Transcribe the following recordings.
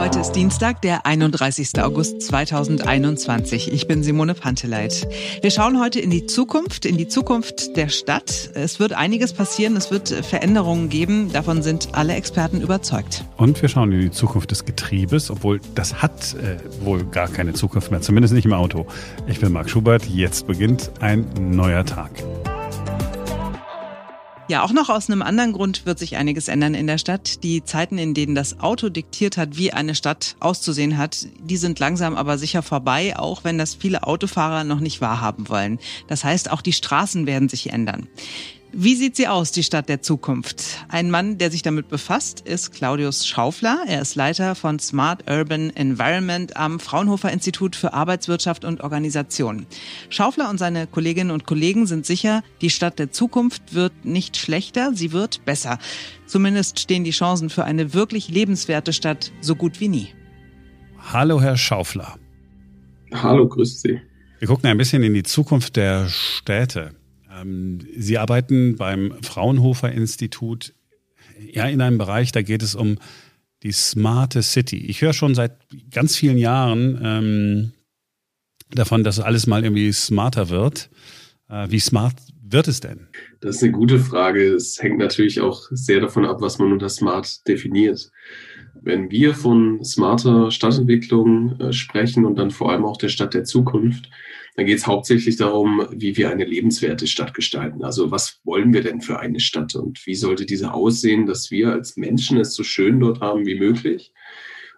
Heute ist Dienstag, der 31. August 2021. Ich bin Simone Panteleit. Wir schauen heute in die Zukunft, in die Zukunft der Stadt. Es wird einiges passieren, es wird Veränderungen geben. Davon sind alle Experten überzeugt. Und wir schauen in die Zukunft des Getriebes, obwohl das hat äh, wohl gar keine Zukunft mehr, zumindest nicht im Auto. Ich bin Marc Schubert. Jetzt beginnt ein neuer Tag. Ja, auch noch aus einem anderen Grund wird sich einiges ändern in der Stadt. Die Zeiten, in denen das Auto diktiert hat, wie eine Stadt auszusehen hat, die sind langsam aber sicher vorbei, auch wenn das viele Autofahrer noch nicht wahrhaben wollen. Das heißt, auch die Straßen werden sich ändern. Wie sieht sie aus, die Stadt der Zukunft? Ein Mann, der sich damit befasst, ist Claudius Schaufler. Er ist Leiter von Smart Urban Environment am Fraunhofer Institut für Arbeitswirtschaft und Organisation. Schaufler und seine Kolleginnen und Kollegen sind sicher, die Stadt der Zukunft wird nicht schlechter, sie wird besser. Zumindest stehen die Chancen für eine wirklich lebenswerte Stadt so gut wie nie. Hallo, Herr Schaufler. Hallo, grüß Sie. Wir gucken ein bisschen in die Zukunft der Städte. Ähm, Sie arbeiten beim Fraunhofer Institut ja in einem Bereich, da geht es um die smarte City. Ich höre schon seit ganz vielen Jahren ähm, davon, dass alles mal irgendwie smarter wird. Äh, wie smart wird es denn? Das ist eine gute Frage. Es hängt natürlich auch sehr davon ab, was man unter smart definiert. Wenn wir von smarter Stadtentwicklung äh, sprechen und dann vor allem auch der Stadt der Zukunft, dann geht es hauptsächlich darum, wie wir eine lebenswerte Stadt gestalten. Also was wollen wir denn für eine Stadt und wie sollte diese aussehen, dass wir als Menschen es so schön dort haben wie möglich.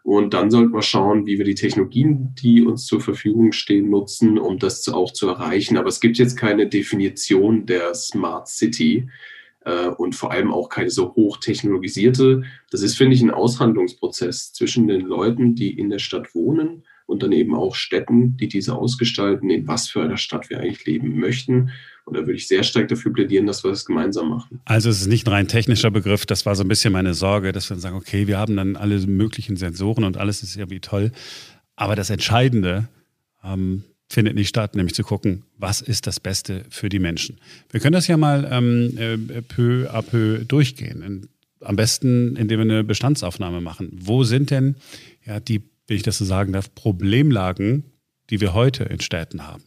Und dann sollten wir schauen, wie wir die Technologien, die uns zur Verfügung stehen, nutzen, um das auch zu erreichen. Aber es gibt jetzt keine Definition der Smart City äh, und vor allem auch keine so hochtechnologisierte. Das ist, finde ich, ein Aushandlungsprozess zwischen den Leuten, die in der Stadt wohnen und dann eben auch Städten, die diese ausgestalten, in was für einer Stadt wir eigentlich leben möchten. Und da würde ich sehr stark dafür plädieren, dass wir das gemeinsam machen. Also es ist nicht ein rein technischer Begriff, das war so ein bisschen meine Sorge, dass wir sagen, okay, wir haben dann alle möglichen Sensoren und alles ist irgendwie toll. Aber das Entscheidende ähm, findet nicht statt, nämlich zu gucken, was ist das Beste für die Menschen. Wir können das ja mal ähm, äh, peu à peu durchgehen. Am besten, indem wir eine Bestandsaufnahme machen. Wo sind denn ja, die wenn ich das so sagen darf, Problemlagen, die wir heute in Städten haben?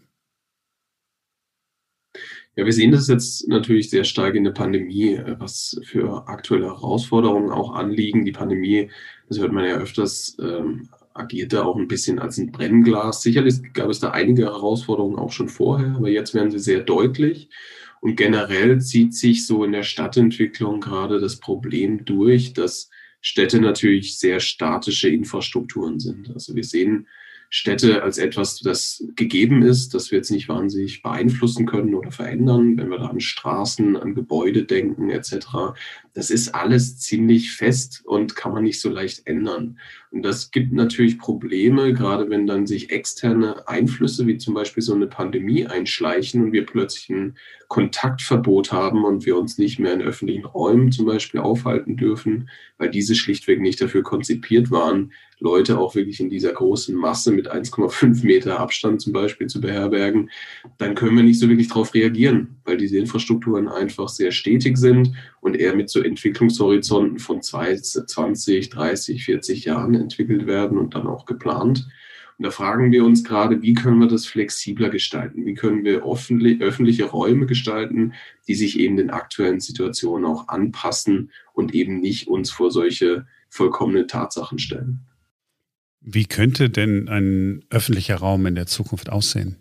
Ja, wir sehen das jetzt natürlich sehr stark in der Pandemie, äh, was für aktuelle Herausforderungen auch anliegen. Die Pandemie, das hört man ja öfters, ähm, agierte auch ein bisschen als ein Brennglas. Sicherlich gab es da einige Herausforderungen auch schon vorher, aber jetzt werden sie sehr deutlich. Und generell zieht sich so in der Stadtentwicklung gerade das Problem durch, dass Städte natürlich sehr statische Infrastrukturen sind. Also wir sehen Städte als etwas, das gegeben ist, das wir jetzt nicht wahnsinnig beeinflussen können oder verändern, wenn wir da an Straßen, an Gebäude denken etc. Das ist alles ziemlich fest und kann man nicht so leicht ändern. Und das gibt natürlich Probleme, gerade wenn dann sich externe Einflüsse wie zum Beispiel so eine Pandemie einschleichen und wir plötzlich ein Kontaktverbot haben und wir uns nicht mehr in öffentlichen Räumen zum Beispiel aufhalten dürfen, weil diese schlichtweg nicht dafür konzipiert waren, Leute auch wirklich in dieser großen Masse mit 1,5 Meter Abstand zum Beispiel zu beherbergen, dann können wir nicht so wirklich darauf reagieren, weil diese Infrastrukturen einfach sehr stetig sind und eher mit so Entwicklungshorizonten von 20, 30, 40 Jahren entwickelt werden und dann auch geplant. Und da fragen wir uns gerade, wie können wir das flexibler gestalten? Wie können wir öffentliche Räume gestalten, die sich eben den aktuellen Situationen auch anpassen und eben nicht uns vor solche vollkommene Tatsachen stellen? Wie könnte denn ein öffentlicher Raum in der Zukunft aussehen?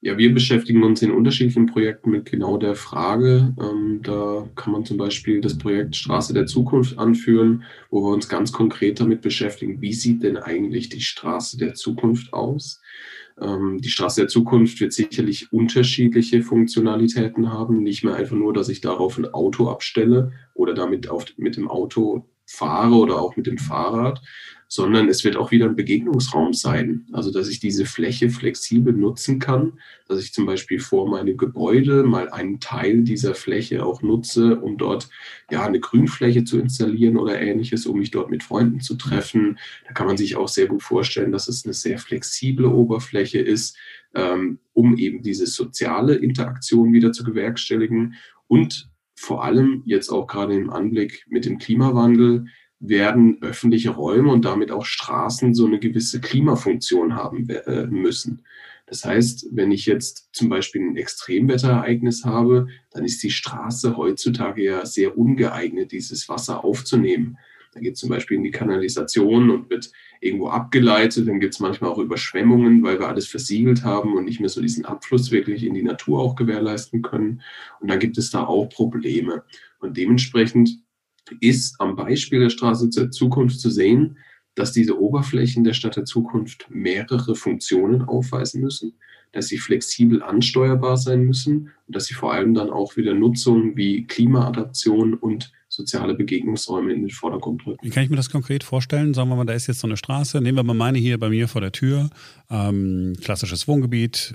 Ja, wir beschäftigen uns in unterschiedlichen Projekten mit genau der Frage. Ähm, da kann man zum Beispiel das Projekt Straße der Zukunft anführen, wo wir uns ganz konkret damit beschäftigen, wie sieht denn eigentlich die Straße der Zukunft aus? Ähm, die Straße der Zukunft wird sicherlich unterschiedliche Funktionalitäten haben. Nicht mehr einfach nur, dass ich darauf ein Auto abstelle oder damit auf, mit dem Auto fahre oder auch mit dem Fahrrad, sondern es wird auch wieder ein Begegnungsraum sein. Also, dass ich diese Fläche flexibel nutzen kann, dass ich zum Beispiel vor meinem Gebäude mal einen Teil dieser Fläche auch nutze, um dort ja eine Grünfläche zu installieren oder ähnliches, um mich dort mit Freunden zu treffen. Da kann man sich auch sehr gut vorstellen, dass es eine sehr flexible Oberfläche ist, ähm, um eben diese soziale Interaktion wieder zu gewerkstelligen und vor allem jetzt auch gerade im Anblick mit dem Klimawandel werden öffentliche Räume und damit auch Straßen so eine gewisse Klimafunktion haben äh, müssen. Das heißt, wenn ich jetzt zum Beispiel ein Extremwetterereignis habe, dann ist die Straße heutzutage ja sehr ungeeignet, dieses Wasser aufzunehmen. Da geht zum Beispiel in die Kanalisation und wird irgendwo abgeleitet. Dann gibt es manchmal auch Überschwemmungen, weil wir alles versiegelt haben und nicht mehr so diesen Abfluss wirklich in die Natur auch gewährleisten können. Und dann gibt es da auch Probleme. Und dementsprechend ist am Beispiel der Straße zur Zukunft zu sehen, dass diese Oberflächen der Stadt der Zukunft mehrere Funktionen aufweisen müssen, dass sie flexibel ansteuerbar sein müssen und dass sie vor allem dann auch wieder Nutzungen wie Klimaadaption und soziale Begegnungsräume in den Vordergrund rücken. Wie kann ich mir das konkret vorstellen? Sagen wir mal, da ist jetzt so eine Straße, nehmen wir mal meine hier bei mir vor der Tür, ähm, klassisches Wohngebiet,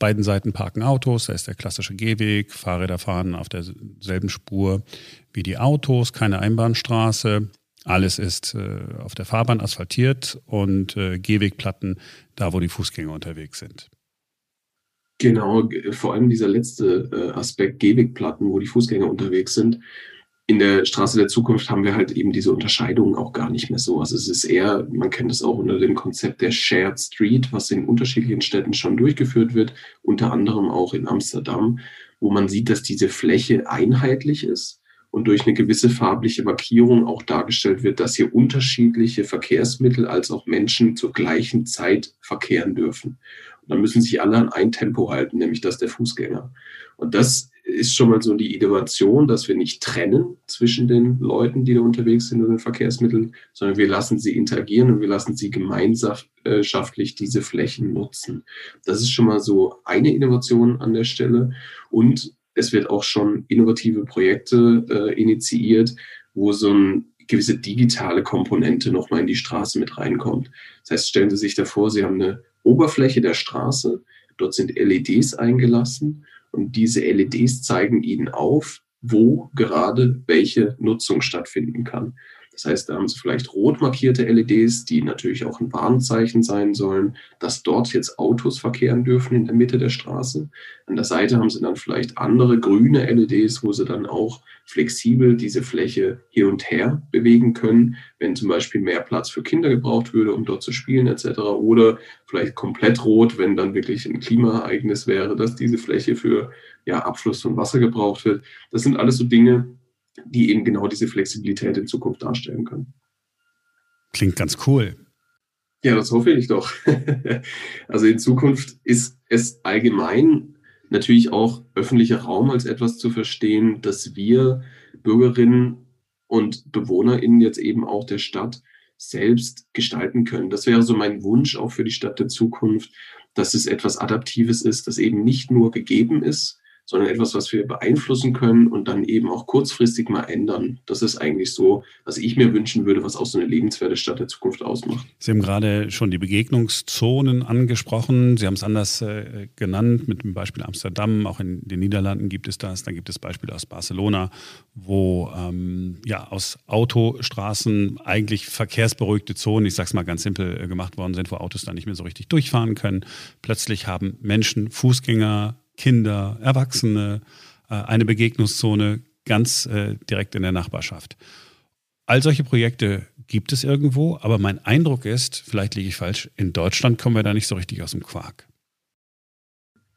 beiden Seiten parken Autos, da ist der klassische Gehweg, Fahrräder fahren auf derselben Spur wie die Autos, keine Einbahnstraße. Alles ist äh, auf der Fahrbahn asphaltiert und äh, Gehwegplatten da, wo die Fußgänger unterwegs sind. Genau, vor allem dieser letzte äh, Aspekt Gehwegplatten, wo die Fußgänger unterwegs sind. In der Straße der Zukunft haben wir halt eben diese Unterscheidungen auch gar nicht mehr so. Also es ist eher, man kennt es auch unter dem Konzept der Shared Street, was in unterschiedlichen Städten schon durchgeführt wird, unter anderem auch in Amsterdam, wo man sieht, dass diese Fläche einheitlich ist und durch eine gewisse farbliche Markierung auch dargestellt wird, dass hier unterschiedliche Verkehrsmittel als auch Menschen zur gleichen Zeit verkehren dürfen. Und dann müssen sich alle an ein Tempo halten, nämlich das der Fußgänger. Und das ist schon mal so die Innovation, dass wir nicht trennen zwischen den Leuten, die da unterwegs sind und den Verkehrsmitteln, sondern wir lassen sie interagieren und wir lassen sie gemeinschaftlich diese Flächen nutzen. Das ist schon mal so eine Innovation an der Stelle. Und es wird auch schon innovative Projekte äh, initiiert, wo so eine gewisse digitale Komponente nochmal in die Straße mit reinkommt. Das heißt, stellen Sie sich da vor, Sie haben eine Oberfläche der Straße, dort sind LEDs eingelassen und diese LEDs zeigen Ihnen auf, wo gerade welche Nutzung stattfinden kann. Das heißt, da haben Sie vielleicht rot markierte LEDs, die natürlich auch ein Warnzeichen sein sollen, dass dort jetzt Autos verkehren dürfen in der Mitte der Straße. An der Seite haben Sie dann vielleicht andere grüne LEDs, wo Sie dann auch flexibel diese Fläche hin und her bewegen können, wenn zum Beispiel mehr Platz für Kinder gebraucht würde, um dort zu spielen etc. Oder vielleicht komplett rot, wenn dann wirklich ein Klimaereignis wäre, dass diese Fläche für ja, Abfluss von Wasser gebraucht wird. Das sind alles so Dinge, die eben genau diese Flexibilität in Zukunft darstellen können. Klingt ganz cool. Ja, das hoffe ich doch. also in Zukunft ist es allgemein natürlich auch öffentlicher Raum als etwas zu verstehen, dass wir Bürgerinnen und BewohnerInnen jetzt eben auch der Stadt selbst gestalten können. Das wäre so mein Wunsch auch für die Stadt der Zukunft, dass es etwas Adaptives ist, das eben nicht nur gegeben ist, sondern etwas, was wir beeinflussen können und dann eben auch kurzfristig mal ändern. Das ist eigentlich so, was ich mir wünschen würde, was auch so eine lebenswerte Stadt der Zukunft ausmacht. Sie haben gerade schon die Begegnungszonen angesprochen. Sie haben es anders äh, genannt mit dem Beispiel Amsterdam. Auch in den Niederlanden gibt es das. Dann gibt es Beispiele aus Barcelona, wo ähm, ja aus Autostraßen eigentlich verkehrsberuhigte Zonen, ich sage es mal ganz simpel, äh, gemacht worden sind, wo Autos dann nicht mehr so richtig durchfahren können. Plötzlich haben Menschen, Fußgänger, Kinder, Erwachsene, äh, eine Begegnungszone ganz äh, direkt in der Nachbarschaft. All solche Projekte gibt es irgendwo, aber mein Eindruck ist, vielleicht liege ich falsch, in Deutschland kommen wir da nicht so richtig aus dem Quark.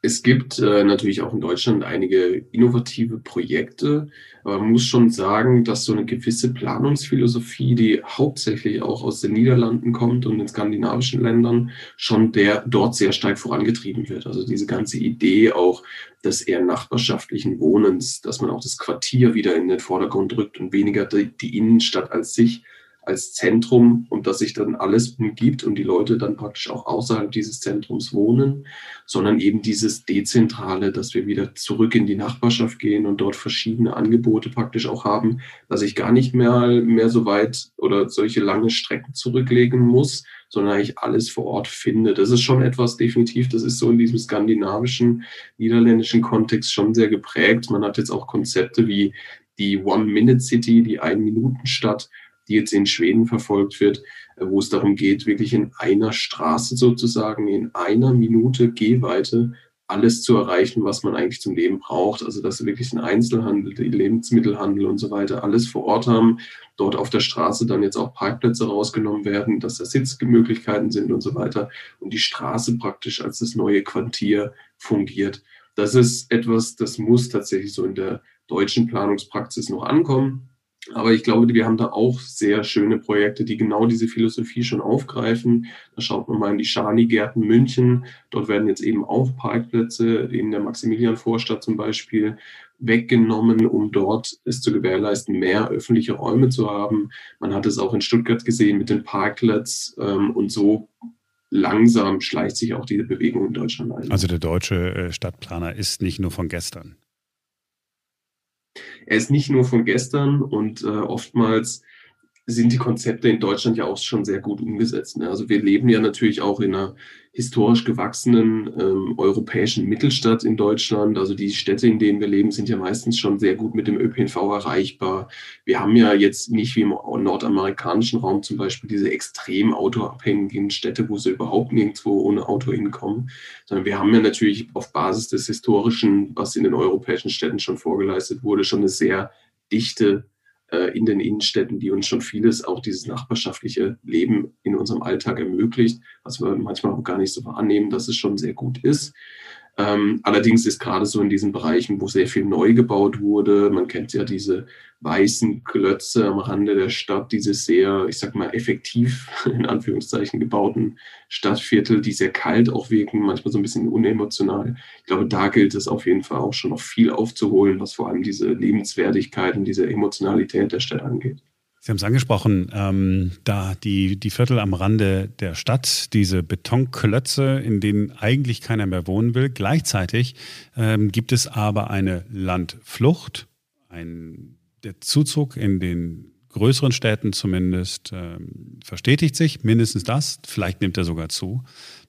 Es gibt äh, natürlich auch in Deutschland einige innovative Projekte, aber man muss schon sagen, dass so eine gewisse Planungsphilosophie, die hauptsächlich auch aus den Niederlanden kommt und in skandinavischen Ländern, schon der dort sehr stark vorangetrieben wird. Also diese ganze Idee auch des eher nachbarschaftlichen Wohnens, dass man auch das Quartier wieder in den Vordergrund rückt und weniger die, die Innenstadt als sich als Zentrum, um das sich dann alles umgibt und die Leute dann praktisch auch außerhalb dieses Zentrums wohnen, sondern eben dieses Dezentrale, dass wir wieder zurück in die Nachbarschaft gehen und dort verschiedene Angebote praktisch auch haben, dass ich gar nicht mehr, mehr so weit oder solche lange Strecken zurücklegen muss, sondern ich alles vor Ort finde. Das ist schon etwas definitiv, das ist so in diesem skandinavischen, niederländischen Kontext schon sehr geprägt. Man hat jetzt auch Konzepte wie die One-Minute-City, die Ein-Minuten-Stadt, die jetzt in Schweden verfolgt wird, äh, wo es darum geht, wirklich in einer Straße sozusagen, in einer Minute Gehweite alles zu erreichen, was man eigentlich zum Leben braucht. Also dass wir wirklich den Einzelhandel, die Lebensmittelhandel und so weiter alles vor Ort haben. Dort auf der Straße dann jetzt auch Parkplätze rausgenommen werden, dass da Sitzmöglichkeiten sind und so weiter. Und die Straße praktisch als das neue Quartier fungiert. Das ist etwas, das muss tatsächlich so in der deutschen Planungspraxis noch ankommen. Aber ich glaube, wir haben da auch sehr schöne Projekte, die genau diese Philosophie schon aufgreifen. Da schaut man mal in die Schani-Gärten München. Dort werden jetzt eben auch Parkplätze in der Maximilianvorstadt zum Beispiel weggenommen, um dort es zu gewährleisten, mehr öffentliche Räume zu haben. Man hat es auch in Stuttgart gesehen mit den Parklets ähm, und so langsam schleicht sich auch diese Bewegung in Deutschland ein. Also der deutsche äh, Stadtplaner ist nicht nur von gestern er ist nicht nur von gestern und äh, oftmals sind die Konzepte in Deutschland ja auch schon sehr gut umgesetzt. Ne? Also wir leben ja natürlich auch in einer historisch gewachsenen ähm, europäischen Mittelstadt in Deutschland. Also die Städte, in denen wir leben, sind ja meistens schon sehr gut mit dem ÖPNV erreichbar. Wir haben ja jetzt nicht wie im nordamerikanischen Raum zum Beispiel diese extrem autoabhängigen Städte, wo sie überhaupt nirgendwo ohne Auto hinkommen, sondern wir haben ja natürlich auf Basis des Historischen, was in den europäischen Städten schon vorgeleistet wurde, schon eine sehr dichte in den Innenstädten, die uns schon vieles, auch dieses nachbarschaftliche Leben in unserem Alltag ermöglicht, was wir manchmal auch gar nicht so wahrnehmen, dass es schon sehr gut ist. Ähm, allerdings ist gerade so in diesen Bereichen, wo sehr viel neu gebaut wurde, man kennt ja diese weißen Klötze am Rande der Stadt, diese sehr, ich sag mal, effektiv in Anführungszeichen gebauten Stadtviertel, die sehr kalt auch wirken, manchmal so ein bisschen unemotional. Ich glaube, da gilt es auf jeden Fall auch schon noch viel aufzuholen, was vor allem diese Lebenswertigkeit und diese Emotionalität der Stadt angeht. Sie haben es angesprochen, ähm, da die, die Viertel am Rande der Stadt, diese Betonklötze, in denen eigentlich keiner mehr wohnen will. Gleichzeitig ähm, gibt es aber eine Landflucht, ein, der Zuzug in den größeren Städten zumindest ähm, verstetigt sich, mindestens das, vielleicht nimmt er sogar zu.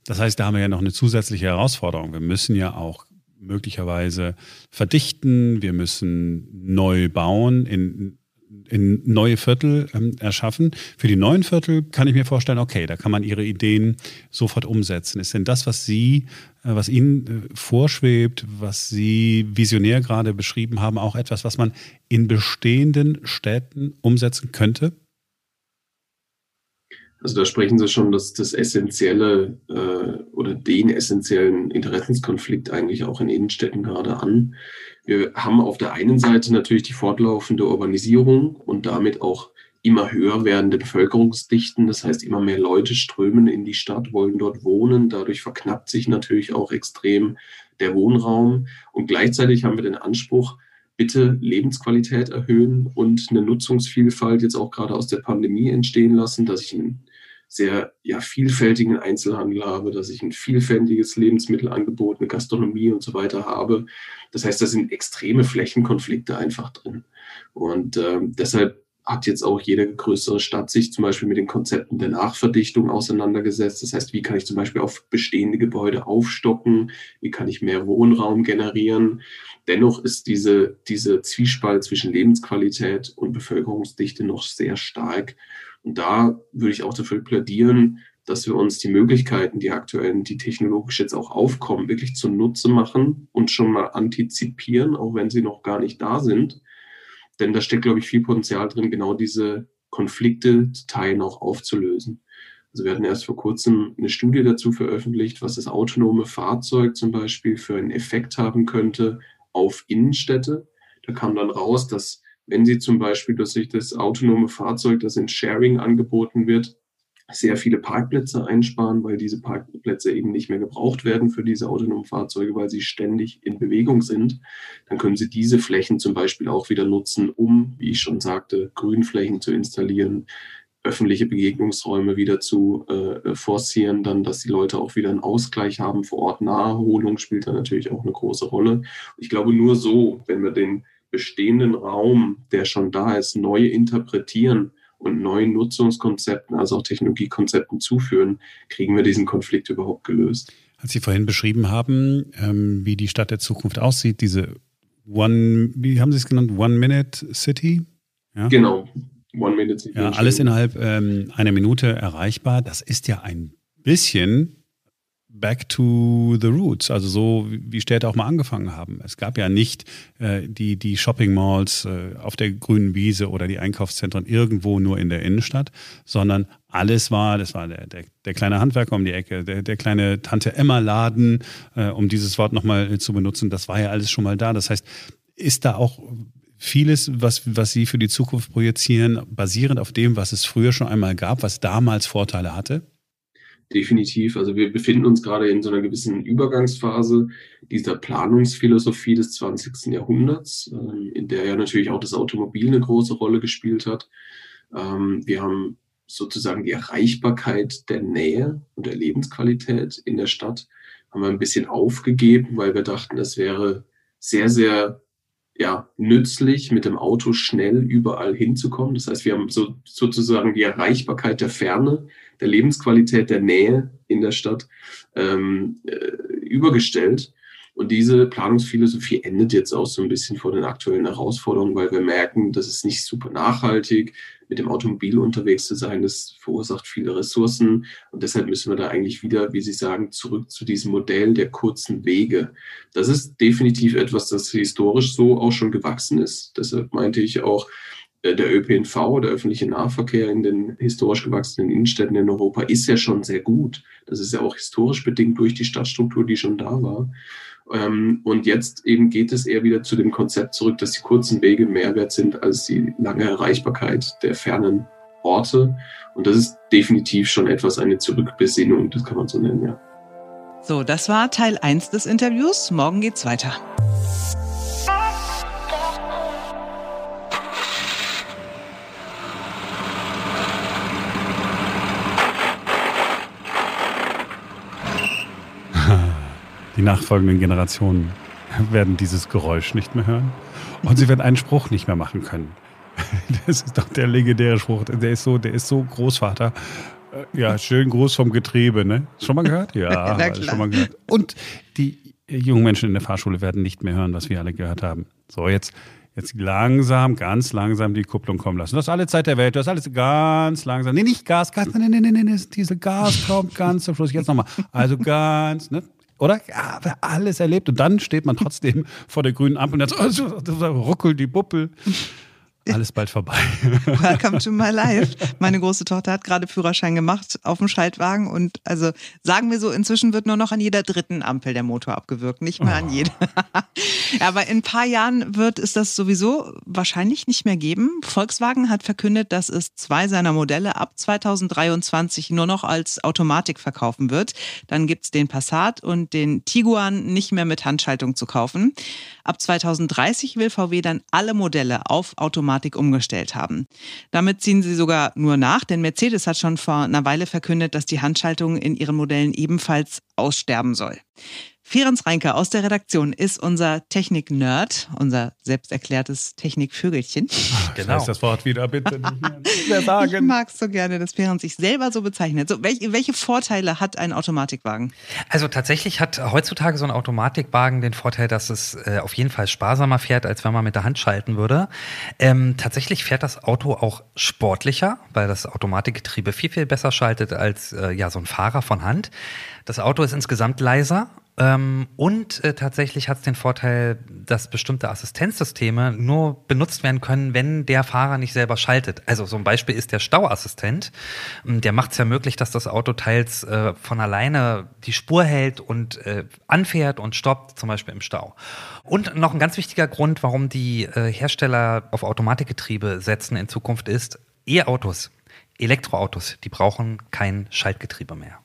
Das heißt, da haben wir ja noch eine zusätzliche Herausforderung. Wir müssen ja auch möglicherweise verdichten, wir müssen neu bauen in in neue Viertel ähm, erschaffen. Für die neuen Viertel kann ich mir vorstellen, okay, da kann man Ihre Ideen sofort umsetzen. Ist denn das, was Sie, äh, was Ihnen äh, vorschwebt, was Sie visionär gerade beschrieben haben, auch etwas, was man in bestehenden Städten umsetzen könnte? Also da sprechen Sie schon das, das essentielle äh, oder den essentiellen Interessenskonflikt eigentlich auch in Innenstädten gerade an. Wir haben auf der einen Seite natürlich die fortlaufende Urbanisierung und damit auch immer höher werdende Bevölkerungsdichten. Das heißt, immer mehr Leute strömen in die Stadt, wollen dort wohnen. Dadurch verknappt sich natürlich auch extrem der Wohnraum. Und gleichzeitig haben wir den Anspruch, bitte Lebensqualität erhöhen und eine Nutzungsvielfalt jetzt auch gerade aus der Pandemie entstehen lassen, dass ich einen sehr ja, vielfältigen Einzelhandel habe, dass ich ein vielfältiges Lebensmittelangebot, eine Gastronomie und so weiter habe. Das heißt, da sind extreme Flächenkonflikte einfach drin. Und ähm, deshalb hat jetzt auch jede größere Stadt sich zum Beispiel mit den Konzepten der Nachverdichtung auseinandergesetzt. Das heißt, wie kann ich zum Beispiel auf bestehende Gebäude aufstocken? Wie kann ich mehr Wohnraum generieren? Dennoch ist diese, diese Zwiespalt zwischen Lebensqualität und Bevölkerungsdichte noch sehr stark. Und da würde ich auch dafür plädieren, dass wir uns die Möglichkeiten, die aktuellen, die technologisch jetzt auch aufkommen, wirklich zunutze machen und schon mal antizipieren, auch wenn sie noch gar nicht da sind. Denn da steckt, glaube ich, viel Potenzial drin, genau diese Konflikte zu teilen, auch aufzulösen. Also wir hatten erst vor kurzem eine Studie dazu veröffentlicht, was das autonome Fahrzeug zum Beispiel für einen Effekt haben könnte auf Innenstädte. Da kam dann raus, dass wenn Sie zum Beispiel durch das autonome Fahrzeug, das in Sharing angeboten wird, sehr viele Parkplätze einsparen, weil diese Parkplätze eben nicht mehr gebraucht werden für diese autonomen Fahrzeuge, weil sie ständig in Bewegung sind. Dann können Sie diese Flächen zum Beispiel auch wieder nutzen, um, wie ich schon sagte, Grünflächen zu installieren, öffentliche Begegnungsräume wieder zu äh, forcieren, dann, dass die Leute auch wieder einen Ausgleich haben vor Ort. Naherholung spielt da natürlich auch eine große Rolle. Ich glaube, nur so, wenn wir den bestehenden Raum, der schon da ist, neu interpretieren und neuen Nutzungskonzepten, also auch Technologiekonzepten zuführen, kriegen wir diesen Konflikt überhaupt gelöst. Als Sie vorhin beschrieben haben, ähm, wie die Stadt der Zukunft aussieht, diese One, wie haben Sie es genannt, One-Minute-City? Ja? Genau, One-Minute-City. Ja, alles innerhalb ähm, einer Minute erreichbar. Das ist ja ein bisschen back to the roots, also so wie Städte auch mal angefangen haben. Es gab ja nicht äh, die, die Shopping Malls äh, auf der grünen Wiese oder die Einkaufszentren irgendwo nur in der Innenstadt, sondern alles war, das war der, der, der kleine Handwerker um die Ecke, der, der kleine Tante Emma Laden, äh, um dieses Wort nochmal zu benutzen, das war ja alles schon mal da. Das heißt, ist da auch vieles, was, was Sie für die Zukunft projizieren, basierend auf dem, was es früher schon einmal gab, was damals Vorteile hatte? Definitiv. Also wir befinden uns gerade in so einer gewissen Übergangsphase dieser Planungsphilosophie des 20. Jahrhunderts, ähm, in der ja natürlich auch das Automobil eine große Rolle gespielt hat. Ähm, wir haben sozusagen die Erreichbarkeit der Nähe und der Lebensqualität in der Stadt haben wir ein bisschen aufgegeben, weil wir dachten, es wäre sehr, sehr ja, nützlich, mit dem Auto schnell überall hinzukommen. Das heißt, wir haben so, sozusagen die Erreichbarkeit der Ferne, der Lebensqualität der Nähe in der Stadt ähm, äh, übergestellt. Und diese Planungsphilosophie endet jetzt auch so ein bisschen vor den aktuellen Herausforderungen, weil wir merken, das ist nicht super nachhaltig, mit dem Automobil unterwegs zu sein. Das verursacht viele Ressourcen. Und deshalb müssen wir da eigentlich wieder, wie Sie sagen, zurück zu diesem Modell der kurzen Wege. Das ist definitiv etwas, das historisch so auch schon gewachsen ist. Deshalb meinte ich auch, äh, der ÖPNV, der öffentliche Nahverkehr in den historisch gewachsenen Innenstädten in Europa ist ja schon sehr gut. Das ist ja auch historisch bedingt durch die Stadtstruktur, die schon da war. Ähm, und jetzt eben geht es eher wieder zu dem Konzept zurück, dass die kurzen Wege mehr wert sind als die lange Erreichbarkeit der fernen Orte. Und das ist definitiv schon etwas eine Zurückbesinnung, das kann man so nennen, ja. So, das war Teil 1 des Interviews. Morgen geht's weiter. Die nachfolgenden Generationen werden dieses Geräusch nicht mehr hören und sie werden einen Spruch nicht mehr machen können. Das ist doch der legendäre Spruch. Der ist so, der ist so Großvater. Äh, ja, schön groß vom Getriebe, ne? Schon mal gehört? Ja, schon mal gehört. Und die jungen Menschen in der Fahrschule werden nicht mehr hören, was wir alle gehört haben. So, jetzt, jetzt langsam, ganz langsam die Kupplung kommen lassen. Das ist alle Zeit der Welt. Das ist alles ganz langsam. Nee, nicht Gas, Gas, nee, nee, nee, nee, nee. Diese Gas kommt ganz zum Schluss. Jetzt nochmal. Also ganz, ne? Oder? Ja, alles erlebt. Und dann steht man trotzdem vor der grünen Ampel und dann so, ruckelt die Buppel. Alles bald vorbei. Welcome to my life. Meine große Tochter hat gerade Führerschein gemacht auf dem Schaltwagen und also sagen wir so, inzwischen wird nur noch an jeder dritten Ampel der Motor abgewürgt, nicht mehr oh. an jeder. Aber in ein paar Jahren wird es das sowieso wahrscheinlich nicht mehr geben. Volkswagen hat verkündet, dass es zwei seiner Modelle ab 2023 nur noch als Automatik verkaufen wird. Dann gibt's den Passat und den Tiguan nicht mehr mit Handschaltung zu kaufen. Ab 2030 will VW dann alle Modelle auf Automatik umgestellt haben. Damit ziehen sie sogar nur nach, denn Mercedes hat schon vor einer Weile verkündet, dass die Handschaltung in ihren Modellen ebenfalls aussterben soll. Ferenc Reinke aus der Redaktion ist unser Technik-Nerd, unser selbsterklärtes Technik-Vögelchen. Genau. Das das Wort wieder bitte nicht mehr sagen. Ich mag es so gerne, dass Ferenc sich selber so bezeichnet. So, welche, welche Vorteile hat ein Automatikwagen? Also tatsächlich hat heutzutage so ein Automatikwagen den Vorteil, dass es äh, auf jeden Fall sparsamer fährt, als wenn man mit der Hand schalten würde. Ähm, tatsächlich fährt das Auto auch sportlicher, weil das Automatikgetriebe viel, viel besser schaltet als äh, ja, so ein Fahrer von Hand. Das Auto ist insgesamt leiser ähm, und äh, tatsächlich hat es den Vorteil, dass bestimmte Assistenzsysteme nur benutzt werden können, wenn der Fahrer nicht selber schaltet. Also so ein Beispiel ist der Stauassistent. Ähm, der macht es ja möglich, dass das Auto teils äh, von alleine die Spur hält und äh, anfährt und stoppt, zum Beispiel im Stau. Und noch ein ganz wichtiger Grund, warum die äh, Hersteller auf Automatikgetriebe setzen in Zukunft ist, E-Autos, Elektroautos, die brauchen kein Schaltgetriebe mehr.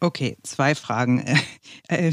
Okay, zwei Fragen. Äh,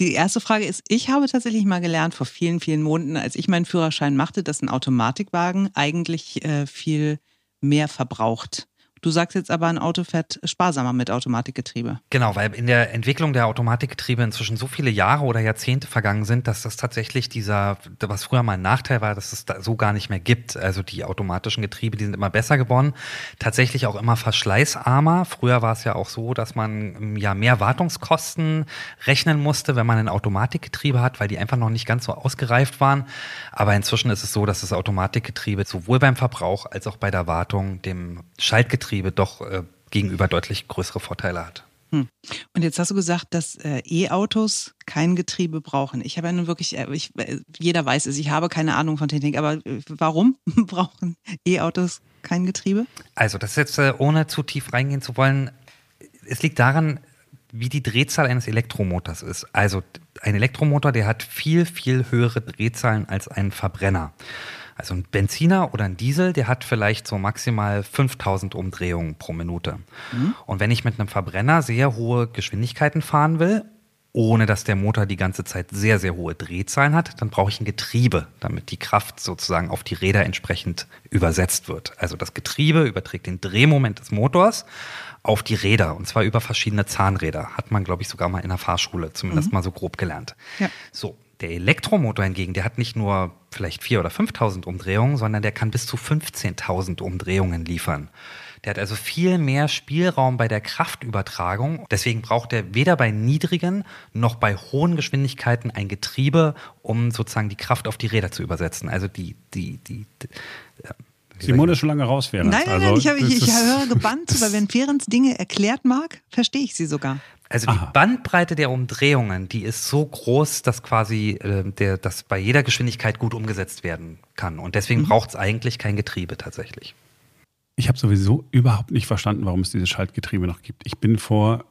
die erste Frage ist, ich habe tatsächlich mal gelernt vor vielen, vielen Monaten, als ich meinen Führerschein machte, dass ein Automatikwagen eigentlich äh, viel mehr verbraucht. Du sagst jetzt aber, ein Auto fährt sparsamer mit Automatikgetriebe. Genau, weil in der Entwicklung der Automatikgetriebe inzwischen so viele Jahre oder Jahrzehnte vergangen sind, dass das tatsächlich dieser, was früher mal ein Nachteil war, dass es da so gar nicht mehr gibt. Also die automatischen Getriebe, die sind immer besser geworden. Tatsächlich auch immer verschleißarmer. Früher war es ja auch so, dass man ähm, ja mehr Wartungskosten rechnen musste, wenn man ein Automatikgetriebe hat, weil die einfach noch nicht ganz so ausgereift waren. Aber inzwischen ist es so, dass das Automatikgetriebe sowohl beim Verbrauch als auch bei der Wartung dem Schaltgetriebe Betriebe doch äh, gegenüber deutlich größere Vorteile hat. Hm. Und jetzt hast du gesagt, dass äh, E-Autos kein Getriebe brauchen. Ich habe ja nun wirklich, äh, ich, äh, jeder weiß es, ich habe keine Ahnung von Technik, aber äh, warum brauchen E-Autos kein Getriebe? Also, das ist jetzt, äh, ohne zu tief reingehen zu wollen, es liegt daran, wie die Drehzahl eines Elektromotors ist. Also, ein Elektromotor, der hat viel, viel höhere Drehzahlen als ein Verbrenner. Also ein Benziner oder ein Diesel, der hat vielleicht so maximal 5000 Umdrehungen pro Minute. Mhm. Und wenn ich mit einem Verbrenner sehr hohe Geschwindigkeiten fahren will, ohne dass der Motor die ganze Zeit sehr, sehr hohe Drehzahlen hat, dann brauche ich ein Getriebe, damit die Kraft sozusagen auf die Räder entsprechend übersetzt wird. Also das Getriebe überträgt den Drehmoment des Motors auf die Räder und zwar über verschiedene Zahnräder. Hat man, glaube ich, sogar mal in der Fahrschule zumindest mhm. mal so grob gelernt. Ja. So, der Elektromotor hingegen, der hat nicht nur vielleicht 4.000 oder 5.000 Umdrehungen, sondern der kann bis zu 15.000 Umdrehungen liefern. Der hat also viel mehr Spielraum bei der Kraftübertragung. Deswegen braucht er weder bei niedrigen noch bei hohen Geschwindigkeiten ein Getriebe, um sozusagen die Kraft auf die Räder zu übersetzen. Also die, die, die, die Simone ist schon lange raus, Ferenc. Nein, nein, also, nein, ich, habe, ich, ich höre gebannt, weil wenn Ferenc Dinge erklärt mag, verstehe ich sie sogar. Also Aha. die Bandbreite der Umdrehungen, die ist so groß, dass quasi äh, der, das bei jeder Geschwindigkeit gut umgesetzt werden kann. Und deswegen mhm. braucht es eigentlich kein Getriebe tatsächlich. Ich habe sowieso überhaupt nicht verstanden, warum es dieses Schaltgetriebe noch gibt. Ich bin vor,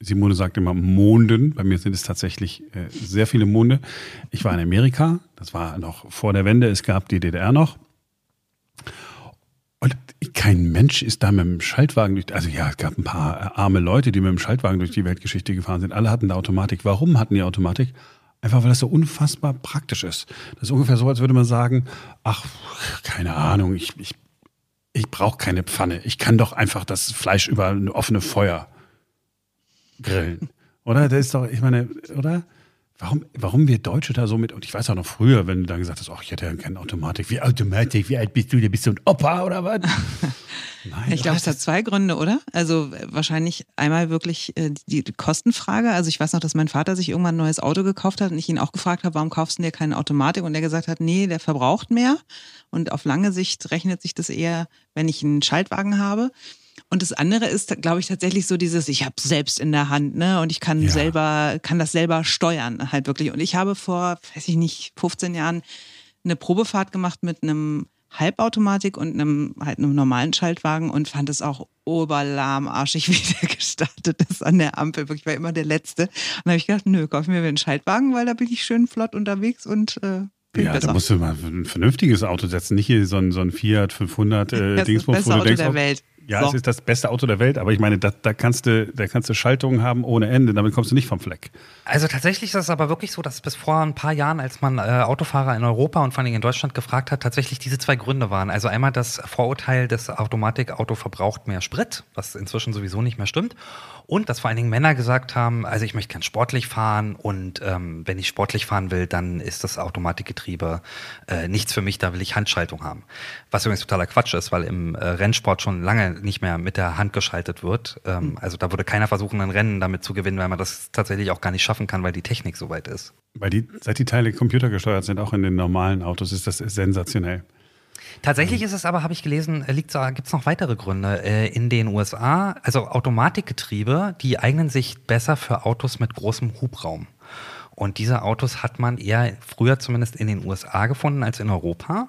Simone sagt immer Monden, bei mir sind es tatsächlich äh, sehr viele Monde. Ich war in Amerika, das war noch vor der Wende, es gab die DDR noch. Und kein Mensch ist da mit dem Schaltwagen durch, also ja, es gab ein paar äh, arme Leute, die mit dem Schaltwagen durch die Weltgeschichte gefahren sind. Alle hatten da Automatik. Warum hatten die Automatik? Einfach weil das so unfassbar praktisch ist. Das ist ungefähr so, als würde man sagen, ach, keine Ahnung, ich, ich, ich brauche keine Pfanne. Ich kann doch einfach das Fleisch über ein offene Feuer grillen. Oder? Das ist doch, ich meine, oder? Warum, warum wir Deutsche da so mit, und ich weiß auch noch früher, wenn du dann gesagt hast, ach, ich hätte ja keine Automatik. Wie Automatik, wie alt bist du? Bist du ein Opa oder was? Nein, ich glaube, es hat zwei Gründe, oder? Also wahrscheinlich einmal wirklich äh, die, die Kostenfrage. Also ich weiß noch, dass mein Vater sich irgendwann ein neues Auto gekauft hat und ich ihn auch gefragt habe, warum kaufst du dir keine Automatik? Und er gesagt hat, nee, der verbraucht mehr. Und auf lange Sicht rechnet sich das eher, wenn ich einen Schaltwagen habe. Und das andere ist, glaube ich, tatsächlich so dieses, ich habe selbst in der Hand, ne? Und ich kann ja. selber, kann das selber steuern, halt wirklich. Und ich habe vor, weiß ich nicht, 15 Jahren eine Probefahrt gemacht mit einem Halbautomatik und einem halt einem normalen Schaltwagen und fand es auch oberlahmarschig, wie der gestartet ist an der Ampel. Ich war immer der Letzte. Und da habe ich gedacht, nö, kauf mir einen Schaltwagen, weil da bin ich schön flott unterwegs und äh, ja, besser. da musst du mal ein vernünftiges Auto setzen, nicht hier so ein, so ein Fiat 500 äh, das Dingsbums, das beste Auto denkst, der Welt. Ja, so. es ist das beste Auto der Welt, aber ich meine, da, da, kannst du, da kannst du Schaltungen haben ohne Ende, damit kommst du nicht vom Fleck. Also tatsächlich ist es aber wirklich so, dass bis vor ein paar Jahren, als man äh, Autofahrer in Europa und vor allem in Deutschland gefragt hat, tatsächlich diese zwei Gründe waren. Also einmal das Vorurteil, das Automatikauto verbraucht mehr Sprit, was inzwischen sowieso nicht mehr stimmt. Und dass vor allen Dingen Männer gesagt haben, also ich möchte gern sportlich fahren und ähm, wenn ich sportlich fahren will, dann ist das Automatikgetriebe äh, nichts für mich, da will ich Handschaltung haben. Was übrigens totaler Quatsch ist, weil im äh, Rennsport schon lange nicht mehr mit der Hand geschaltet wird. Ähm, mhm. Also da würde keiner versuchen, ein Rennen damit zu gewinnen, weil man das tatsächlich auch gar nicht schaffen kann, weil die Technik so weit ist. Weil die, seit die Teile computergesteuert sind, auch in den normalen Autos, ist das sensationell. Tatsächlich ist es aber, habe ich gelesen, äh, gibt es noch weitere Gründe. Äh, in den USA, also Automatikgetriebe, die eignen sich besser für Autos mit großem Hubraum. Und diese Autos hat man eher früher zumindest in den USA gefunden als in Europa.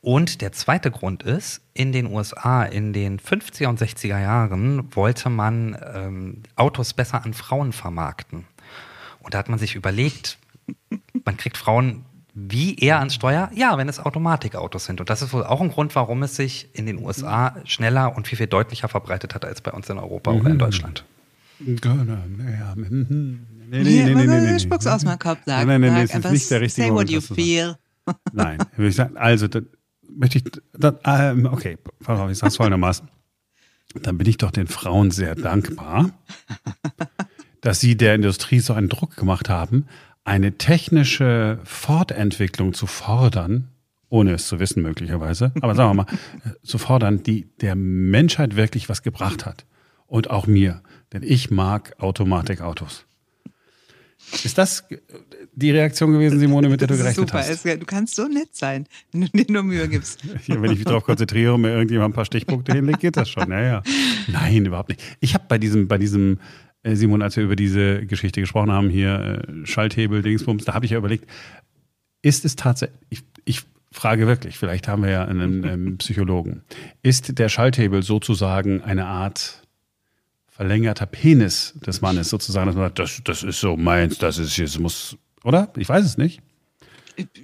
Und der zweite Grund ist, in den USA in den 50er und 60er Jahren wollte man ähm, Autos besser an Frauen vermarkten. Und da hat man sich überlegt, man kriegt Frauen wie eher ans Steuer? Ja, wenn es Automatikautos sind. Und das ist wohl auch ein Grund, warum es sich in den USA schneller und viel, viel deutlicher verbreitet hat als bei uns in Europa mhm. oder in Deutschland. Ja, nee, nee, nee, nee, nee, Spuck's aus meinem Kopf, sag. Nein, nein, nein, das ist nicht der richtige Say what you feel. Nein, würde ich sagen, also, dann möchte ich, dann, ähm, okay, pass auf, ich sag's folgendermaßen. Dann bin ich doch den Frauen sehr dankbar, dass sie der Industrie so einen Druck gemacht haben, eine technische Fortentwicklung zu fordern, ohne es zu wissen möglicherweise, aber sagen wir mal, zu fordern, die der Menschheit wirklich was gebracht hat. Und auch mir. Denn ich mag Automatikautos. Ist das die Reaktion gewesen, Simone, mit der du gerechnet super. hast? Super, du kannst so nett sein, wenn du dir nur Mühe gibst. Ja, wenn ich mich darauf konzentriere und mir irgendjemand ein paar Stichpunkte hinlegt, geht das schon. Ja, ja. Nein, überhaupt nicht. Ich habe bei diesem, bei diesem Simon, als wir über diese Geschichte gesprochen haben, hier äh, Schalthebel, Dingsbums, da habe ich ja überlegt, ist es tatsächlich, ich, ich frage wirklich, vielleicht haben wir ja einen, einen Psychologen, ist der Schalthebel sozusagen eine Art verlängerter Penis des Mannes, sozusagen, dass man sagt, das, das ist so meins, das ist jetzt muss, oder? Ich weiß es nicht.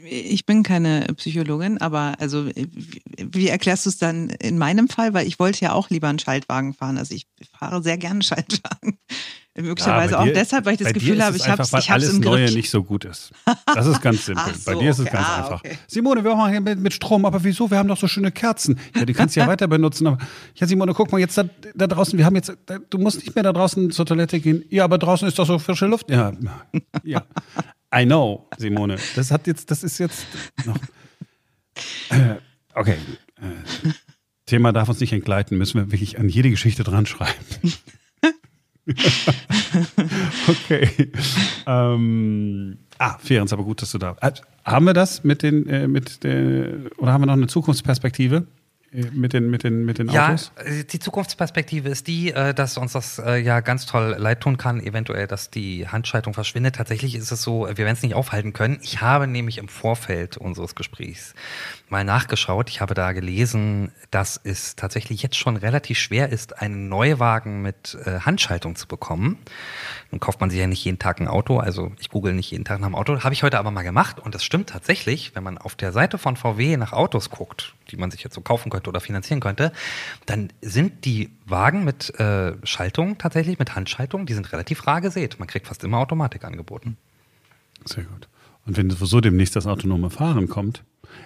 Ich bin keine Psychologin, aber also wie erklärst du es dann in meinem Fall? Weil ich wollte ja auch lieber einen Schaltwagen fahren. Also ich fahre sehr gerne Schaltwagen. Möglicherweise ja, dir, auch deshalb, weil ich das Gefühl habe, ich habe es ich alles im Neue Griff. nicht so gut ist. Das ist ganz simpel. So, bei dir ist es ganz ah, einfach. Okay. Simone, wir machen hier mit, mit, Strom, aber wieso? Wir haben doch so schöne Kerzen. Ja, die kannst du ja weiter benutzen. Aber ja, Simone, guck mal jetzt da, da, draußen. Wir haben jetzt, du musst nicht mehr da draußen zur Toilette gehen. Ja, aber draußen ist doch so frische Luft. Ja, ja. I know, Simone. Das hat jetzt, das ist jetzt noch. Äh, okay. Äh, Thema darf uns nicht entgleiten, müssen wir wirklich an jede Geschichte dran schreiben. okay. Ähm, ah, Ferenc, aber gut, dass du da. Äh, haben wir das mit den, mit der, oder haben wir noch eine Zukunftsperspektive? Äh, mit den, mit den, mit den Autos? Ja, äh, die Zukunftsperspektive ist die, äh, dass uns das ja ganz toll leid tun kann, eventuell, dass die Handschaltung verschwindet. Tatsächlich ist es so, wir werden es nicht aufhalten können. Ich habe nämlich im Vorfeld unseres Gesprächs mal nachgeschaut. Ich habe da gelesen, dass es tatsächlich jetzt schon relativ schwer ist, einen Neuwagen mit Handschaltung zu bekommen. Nun kauft man sich ja nicht jeden Tag ein Auto, also ich google nicht jeden Tag nach einem Auto. Habe ich heute aber mal gemacht und das stimmt tatsächlich, wenn man auf der Seite von VW nach Autos guckt, die man sich jetzt so kaufen könnte oder finanzieren könnte, dann sind die Wagen mit äh, Schaltung tatsächlich, mit Handschaltung, die sind relativ rar gesät. Man kriegt fast immer Automatik angeboten. Sehr gut. Und wenn sowieso demnächst das autonome Fahren kommt,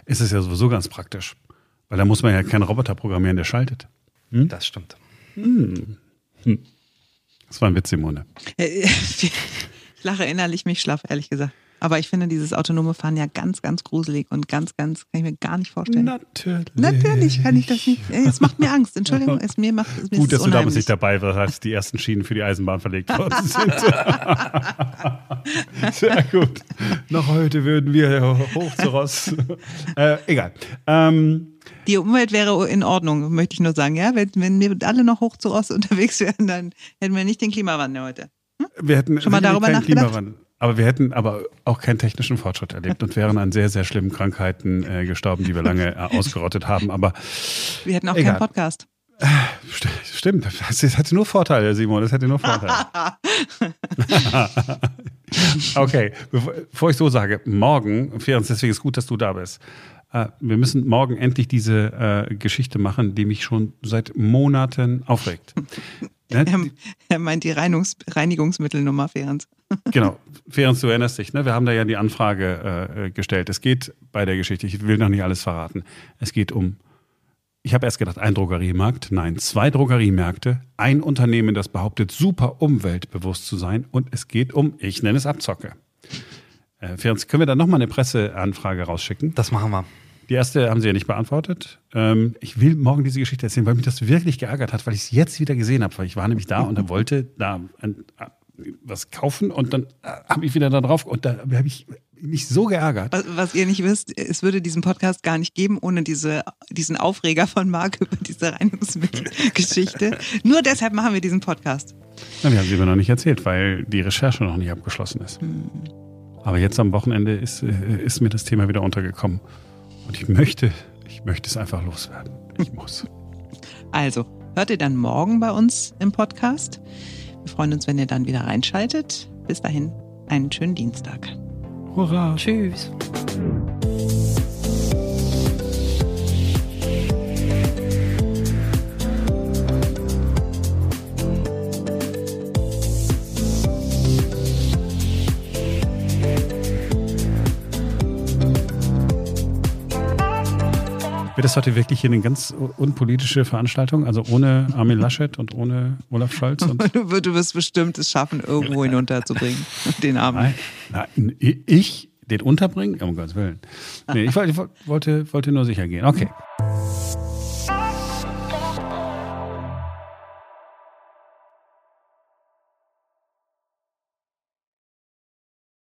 ist es ja sowieso ganz praktisch. Weil da muss man ja keinen Roboter programmieren, der schaltet. Hm? Das stimmt. Hm. Hm. Das war ein Witz, Simone. Ich lache innerlich mich schlaff, ehrlich gesagt. Aber ich finde dieses autonome Fahren ja ganz, ganz gruselig und ganz, ganz, kann ich mir gar nicht vorstellen. Natürlich. Natürlich kann ich das nicht. Es macht mir Angst. Entschuldigung, es mir macht es mir Gut, dass du damals nicht dabei warst, als die ersten Schienen für die Eisenbahn verlegt worden sind. Sehr gut. Noch heute würden wir hoch zu Ross. Äh, egal. Ähm, die Umwelt wäre in Ordnung, möchte ich nur sagen. Ja, wenn, wenn wir alle noch hoch zu Ross unterwegs wären, dann hätten wir nicht den Klimawandel heute. Hm? Wir hätten schon mal darüber nachgedacht. Klimawandel. Aber wir hätten aber auch keinen technischen Fortschritt erlebt und wären an sehr, sehr schlimmen Krankheiten äh, gestorben, die wir lange äh, ausgerottet haben. Aber wir hätten auch egal. keinen Podcast. Stimmt, das hätte nur Vorteile, Simon, das hätte nur Vorteile. okay, bevor ich so sage, morgen, Ferenc, deswegen ist es gut, dass du da bist. Äh, wir müssen morgen endlich diese äh, Geschichte machen, die mich schon seit Monaten aufregt. Ne? Er, er, meint die Reinigungs Reinigungsmittelnummer, Ferenc. Genau, Ferenc, du erinnerst dich, ne? wir haben da ja die Anfrage äh, gestellt. Es geht bei der Geschichte, ich will noch nicht alles verraten, es geht um, ich habe erst gedacht, ein Drogeriemarkt, nein, zwei Drogeriemärkte, ein Unternehmen, das behauptet, super umweltbewusst zu sein und es geht um, ich nenne es Abzocke. Äh, Ferenc, können wir da nochmal eine Presseanfrage rausschicken? Das machen wir. Die erste haben Sie ja nicht beantwortet. Ähm, ich will morgen diese Geschichte erzählen, weil mich das wirklich geärgert hat, weil ich es jetzt wieder gesehen habe. Weil ich war nämlich da und er wollte da ein, äh, was kaufen und dann äh, habe ich wieder da drauf und da habe ich mich so geärgert. Was, was, ihr nicht wisst, es würde diesen Podcast gar nicht geben ohne diese, diesen Aufreger von Marc über diese Reinigungsmittelgeschichte. Nur deshalb machen wir diesen Podcast. Na, wir haben sie aber noch nicht erzählt, weil die Recherche noch nicht abgeschlossen ist. Hm. Aber jetzt am Wochenende ist, äh, ist mir das Thema wieder untergekommen. Und ich möchte, ich möchte es einfach loswerden. Ich muss. Also, hört ihr dann morgen bei uns im Podcast. Wir freuen uns, wenn ihr dann wieder reinschaltet. Bis dahin, einen schönen Dienstag. Hurra. Tschüss. Wird das heute wirklich hier eine ganz unpolitische Veranstaltung? Also ohne Armin Laschet und ohne Olaf Scholz? Und du wirst bestimmt es schaffen, irgendwo hinunterzubringen, den Armin. Nein, nein, ich den unterbringen? Um Gottes Willen. Nee, ich, ich wollte, wollte nur sicher gehen. Okay.